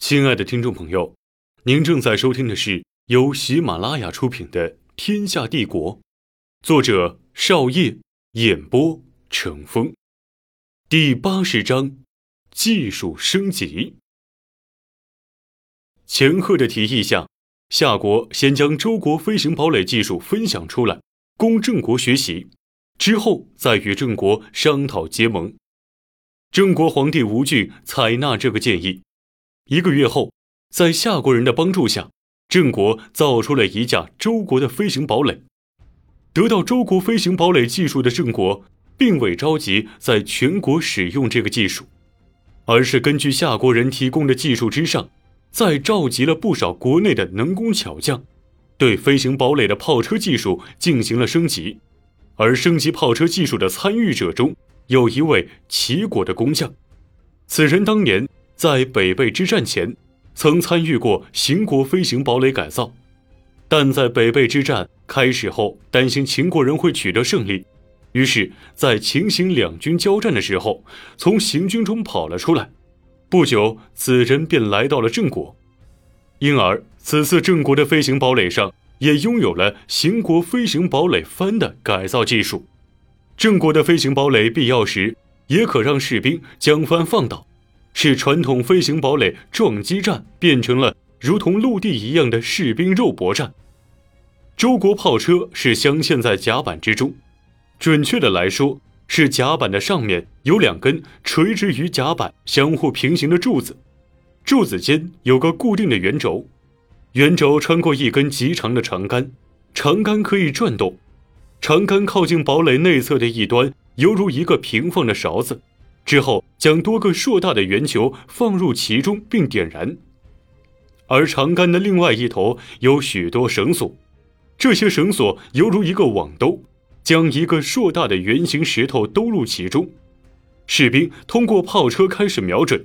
亲爱的听众朋友，您正在收听的是由喜马拉雅出品的《天下帝国》，作者少业，演播成风，第八十章：技术升级。钱赫的提议下，夏国先将周国飞行堡垒技术分享出来，供郑国学习，之后再与郑国商讨结盟。郑国皇帝吴惧采纳这个建议。一个月后，在夏国人的帮助下，郑国造出了一架周国的飞行堡垒。得到周国飞行堡垒技术的郑国，并未着急在全国使用这个技术，而是根据夏国人提供的技术之上，再召集了不少国内的能工巧匠，对飞行堡垒的炮车技术进行了升级。而升级炮车技术的参与者中，有一位齐国的工匠，此人当年。在北魏之战前，曾参与过秦国飞行堡垒改造，但在北魏之战开始后，担心秦国人会取得胜利，于是，在秦秦两军交战的时候，从行军中跑了出来。不久，此人便来到了郑国，因而此次郑国的飞行堡垒上也拥有了秦国飞行堡垒帆的改造技术。郑国的飞行堡垒必要时也可让士兵将帆放倒。使传统飞行堡垒撞击战变成了如同陆地一样的士兵肉搏战。周国炮车是镶嵌在甲板之中，准确的来说，是甲板的上面有两根垂直于甲板、相互平行的柱子，柱子间有个固定的圆轴，圆轴穿过一根极长的长杆，长杆可以转动，长杆靠近堡垒内侧的一端，犹如一个平放的勺子。之后，将多个硕大的圆球放入其中并点燃，而长杆的另外一头有许多绳索，这些绳索犹如一个网兜，将一个硕大的圆形石头兜入其中。士兵通过炮车开始瞄准，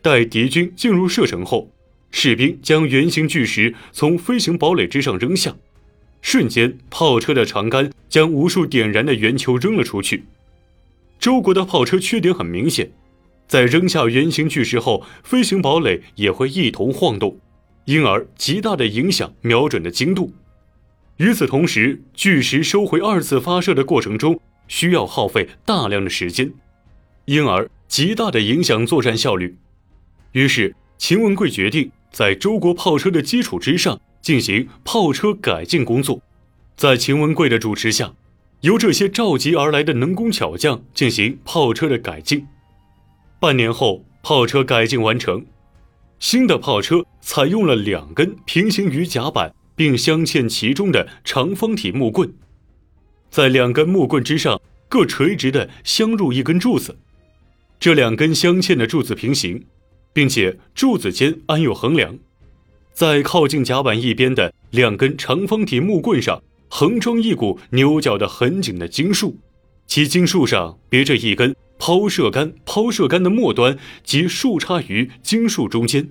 待敌军进入射程后，士兵将圆形巨石从飞行堡垒之上扔下，瞬间，炮车的长杆将无数点燃的圆球扔了出去。周国的炮车缺点很明显，在扔下圆形巨石后，飞行堡垒也会一同晃动，因而极大的影响瞄准的精度。与此同时，巨石收回二次发射的过程中需要耗费大量的时间，因而极大的影响作战效率。于是，秦文贵决定在周国炮车的基础之上进行炮车改进工作，在秦文贵的主持下。由这些召集而来的能工巧匠进行炮车的改进。半年后，炮车改进完成，新的炮车采用了两根平行于甲板并镶嵌其中的长方体木棍，在两根木棍之上各垂直的镶入一根柱子，这两根镶嵌的柱子平行，并且柱子间安有横梁，在靠近甲板一边的两根长方体木棍上。横装一股牛角的很紧的金树，其金树上别着一根抛射杆，抛射杆的末端即竖插于金树中间，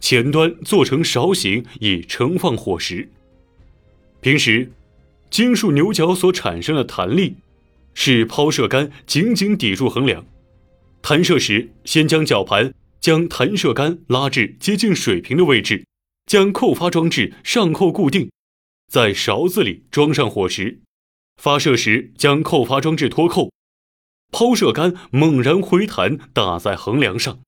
前端做成勺形以盛放火石。平时，金树牛角所产生的弹力，使抛射杆紧紧抵住横梁。弹射时，先将绞盘将弹射杆拉至接近水平的位置，将扣发装置上扣固定。在勺子里装上火石，发射时将扣发装置脱扣，抛射杆猛然回弹打在横梁上，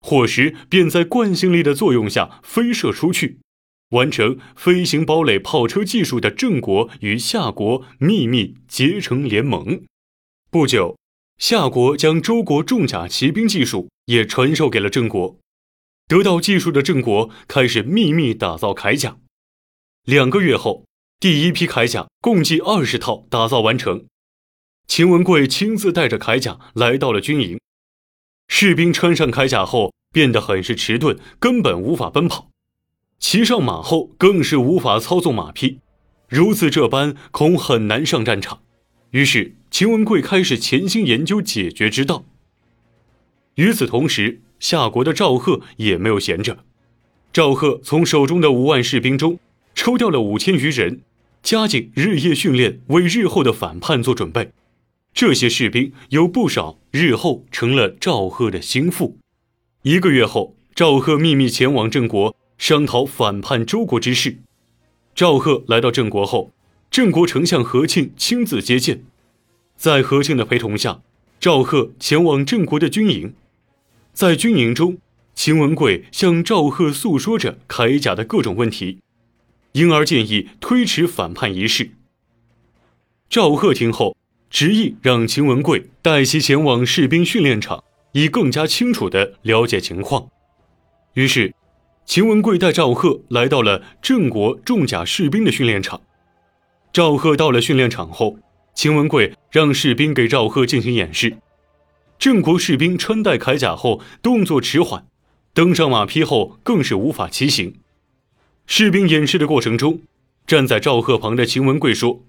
火石便在惯性力的作用下飞射出去，完成飞行堡垒炮车技术的郑国与夏国秘密结成联盟。不久，夏国将周国重甲骑兵技术也传授给了郑国，得到技术的郑国开始秘密打造铠甲。两个月后，第一批铠甲共计二十套打造完成。秦文贵亲自带着铠甲来到了军营，士兵穿上铠甲后变得很是迟钝，根本无法奔跑；骑上马后更是无法操纵马匹。如此这般，恐很难上战场。于是，秦文贵开始潜心研究解决之道。与此同时，夏国的赵贺也没有闲着。赵贺从手中的五万士兵中。抽调了五千余人，加紧日夜训练，为日后的反叛做准备。这些士兵有不少日后成了赵贺的心腹。一个月后，赵贺秘密前往郑国商讨反叛周国之事。赵贺来到郑国后，郑国丞相何庆亲自接见。在何庆的陪同下，赵贺前往郑国的军营。在军营中，秦文贵向赵贺诉说着铠甲的各种问题，因而建议推迟反叛一事。赵贺听后，执意让秦文贵带其前往士兵训练场，以更加清楚地了解情况。于是，秦文贵带赵贺来到了郑国重甲士兵的训练场。赵贺到了训练场后，秦文贵让士兵给赵贺进行演示。郑国士兵穿戴铠甲后动作迟缓，登上马匹后更是无法骑行。士兵演示的过程中，站在赵贺旁的秦文贵说。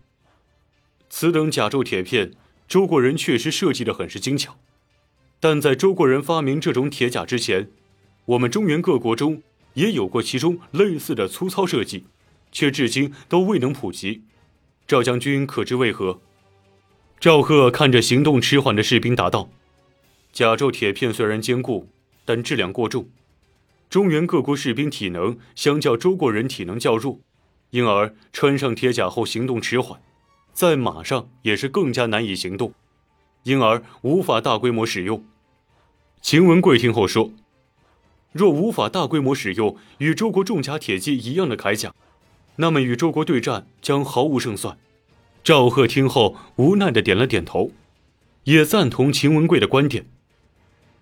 此等甲胄铁片，周国人确实设计的很是精巧，但在周国人发明这种铁甲之前，我们中原各国中也有过其中类似的粗糙设计，却至今都未能普及。赵将军可知为何？赵贺看着行动迟缓的士兵答道：“甲胄铁片虽然坚固，但质量过重。中原各国士兵体能相较周国人体能较弱，因而穿上铁甲后行动迟缓。”在马上也是更加难以行动，因而无法大规模使用。秦文贵听后说：“若无法大规模使用与周国重甲铁骑一样的铠甲，那么与周国对战将毫无胜算。”赵贺听后无奈的点了点头，也赞同秦文贵的观点。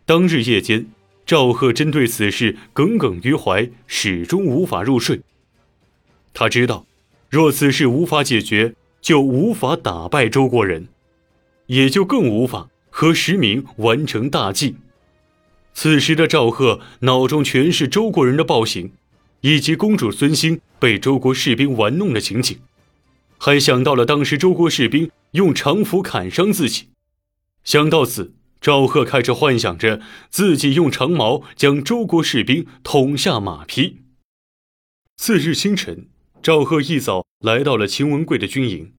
当日夜间，赵贺针对此事耿耿于怀，始终无法入睡。他知道，若此事无法解决，就无法打败周国人，也就更无法和石明完成大计。此时的赵贺脑中全是周国人的暴行，以及公主孙兴被周国士兵玩弄的情景，还想到了当时周国士兵用长斧砍伤自己。想到此，赵贺开始幻想着自己用长矛将周国士兵捅下马匹。次日清晨。赵贺一早来到了秦文贵的军营，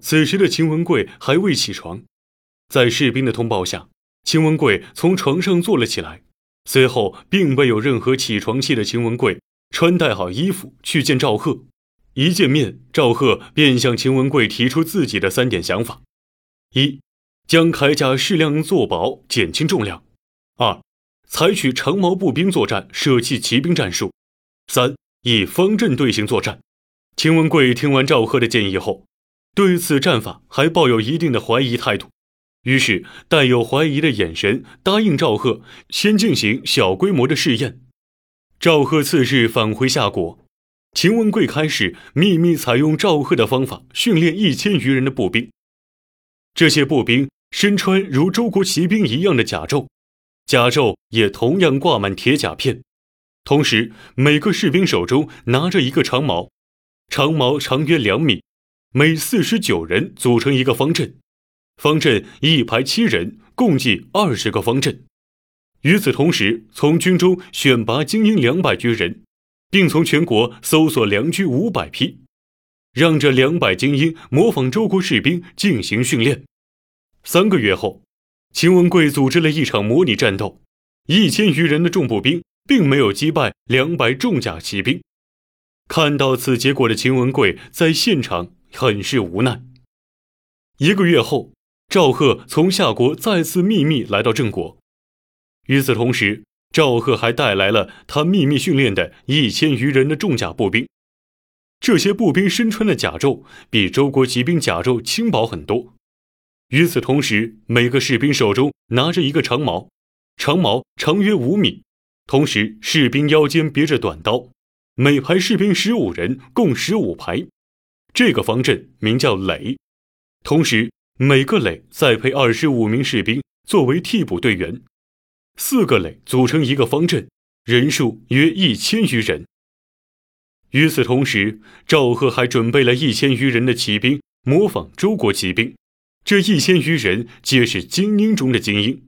此时的秦文贵还未起床。在士兵的通报下，秦文贵从床上坐了起来。随后，并未有任何起床气的秦文贵穿戴好衣服去见赵贺。一见面，赵贺便向秦文贵提出自己的三点想法：一，将铠甲适量做薄，减轻重量；二，采取长矛步兵作战，舍弃骑兵战术；三。以方阵队形作战。秦文贵听完赵贺的建议后，对此战法还抱有一定的怀疑态度，于是带有怀疑的眼神答应赵贺先进行小规模的试验。赵贺次日返回夏国，秦文贵开始秘密采用赵贺的方法训练一千余人的步兵。这些步兵身穿如周国骑兵一样的甲胄，甲胄也同样挂满铁甲片。同时，每个士兵手中拿着一个长矛，长矛长约两米，每四十九人组成一个方阵，方阵一排七人，共计二十个方阵。与此同时，从军中选拔精英两百余人，并从全国搜索良驹五百匹，让这两百精英模仿周国士兵进行训练。三个月后，秦文贵组织了一场模拟战斗，一千余人的重步兵。并没有击败两百重甲骑兵。看到此结果的秦文贵在现场很是无奈。一个月后，赵贺从夏国再次秘密来到郑国。与此同时，赵贺还带来了他秘密训练的一千余人的重甲步兵。这些步兵身穿的甲胄比周国骑兵甲胄轻薄很多。与此同时，每个士兵手中拿着一个长矛，长矛长约五米。同时，士兵腰间别着短刀，每排士兵十五人，共十五排。这个方阵名叫垒。同时，每个垒再配二十五名士兵作为替补队员，四个垒组成一个方阵，人数约一千余人。与此同时，赵贺还准备了一千余人的骑兵，模仿周国骑兵。这一千余人皆是精英中的精英。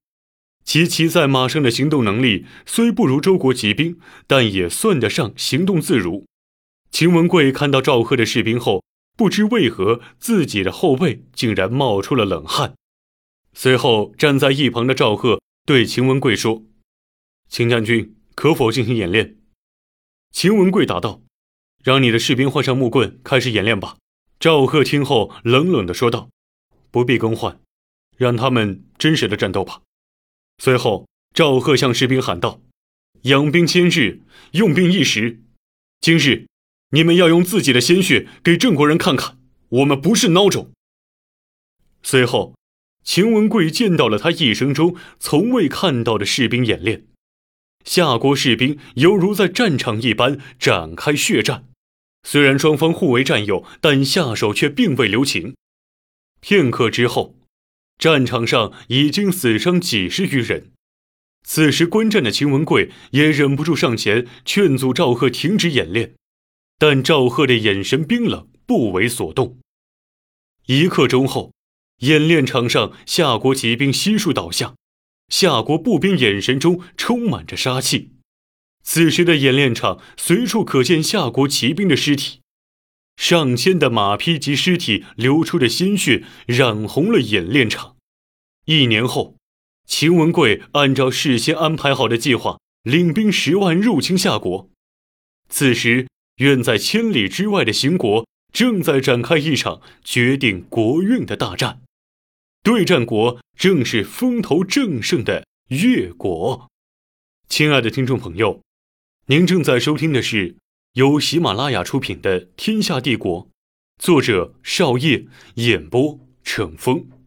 其骑在马上的行动能力虽不如周国骑兵，但也算得上行动自如。秦文贵看到赵贺的士兵后，不知为何自己的后背竟然冒出了冷汗。随后，站在一旁的赵贺对秦文贵说：“秦将军，可否进行演练？秦文贵答道：“让你的士兵换上木棍，开始演练吧。”赵贺听后冷冷地说道：“不必更换，让他们真实的战斗吧。”随后，赵贺向士兵喊道：“养兵千日，用兵一时。今日，你们要用自己的鲜血给郑国人看看，我们不是孬种。”随后，秦文贵见到了他一生中从未看到的士兵演练。夏国士兵犹如在战场一般展开血战，虽然双方互为战友，但下手却并未留情。片刻之后，战场上已经死伤几十余人。此时观战的秦文贵也忍不住上前劝阻赵贺停止演练，但赵贺的眼神冰冷，不为所动。一刻钟后，演练场上夏国骑兵悉数倒下。夏国步兵眼神中充满着杀气，此时的演练场随处可见夏国骑兵的尸体，上千的马匹及尸体流出的鲜血染红了演练场。一年后，秦文贵按照事先安排好的计划，领兵十万入侵夏国。此时，远在千里之外的秦国正在展开一场决定国运的大战。对战国正是风头正盛的越国。亲爱的听众朋友，您正在收听的是由喜马拉雅出品的《天下帝国》，作者邵烨，演播乘风。